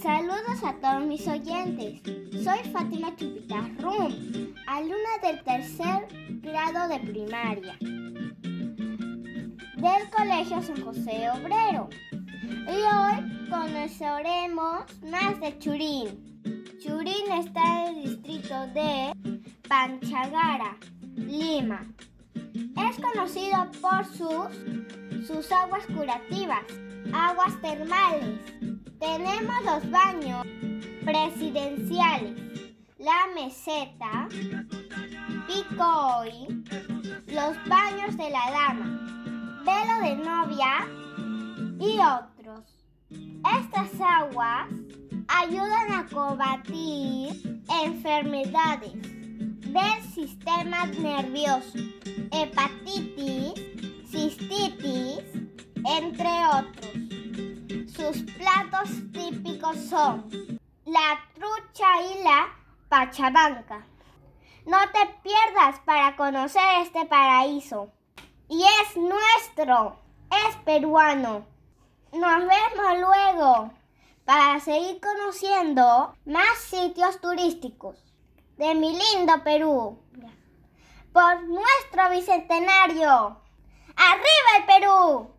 Saludos a todos mis oyentes. Soy Fátima Chupita Rum, alumna del tercer grado de primaria del Colegio San José Obrero. Y hoy conoceremos más de Churín. Churín está en el distrito de Panchagara, Lima. Es conocido por sus, sus aguas curativas, aguas termales. Tenemos los baños presidenciales, la meseta, picoy, los baños de la dama, velo de novia y otros. Estas aguas ayudan a combatir enfermedades del sistema nervioso, hepatitis, cistitis, Sus platos típicos son la trucha y la pachabanca. No te pierdas para conocer este paraíso. Y es nuestro, es peruano. Nos vemos luego para seguir conociendo más sitios turísticos de mi lindo Perú. Por nuestro bicentenario. ¡Arriba el Perú!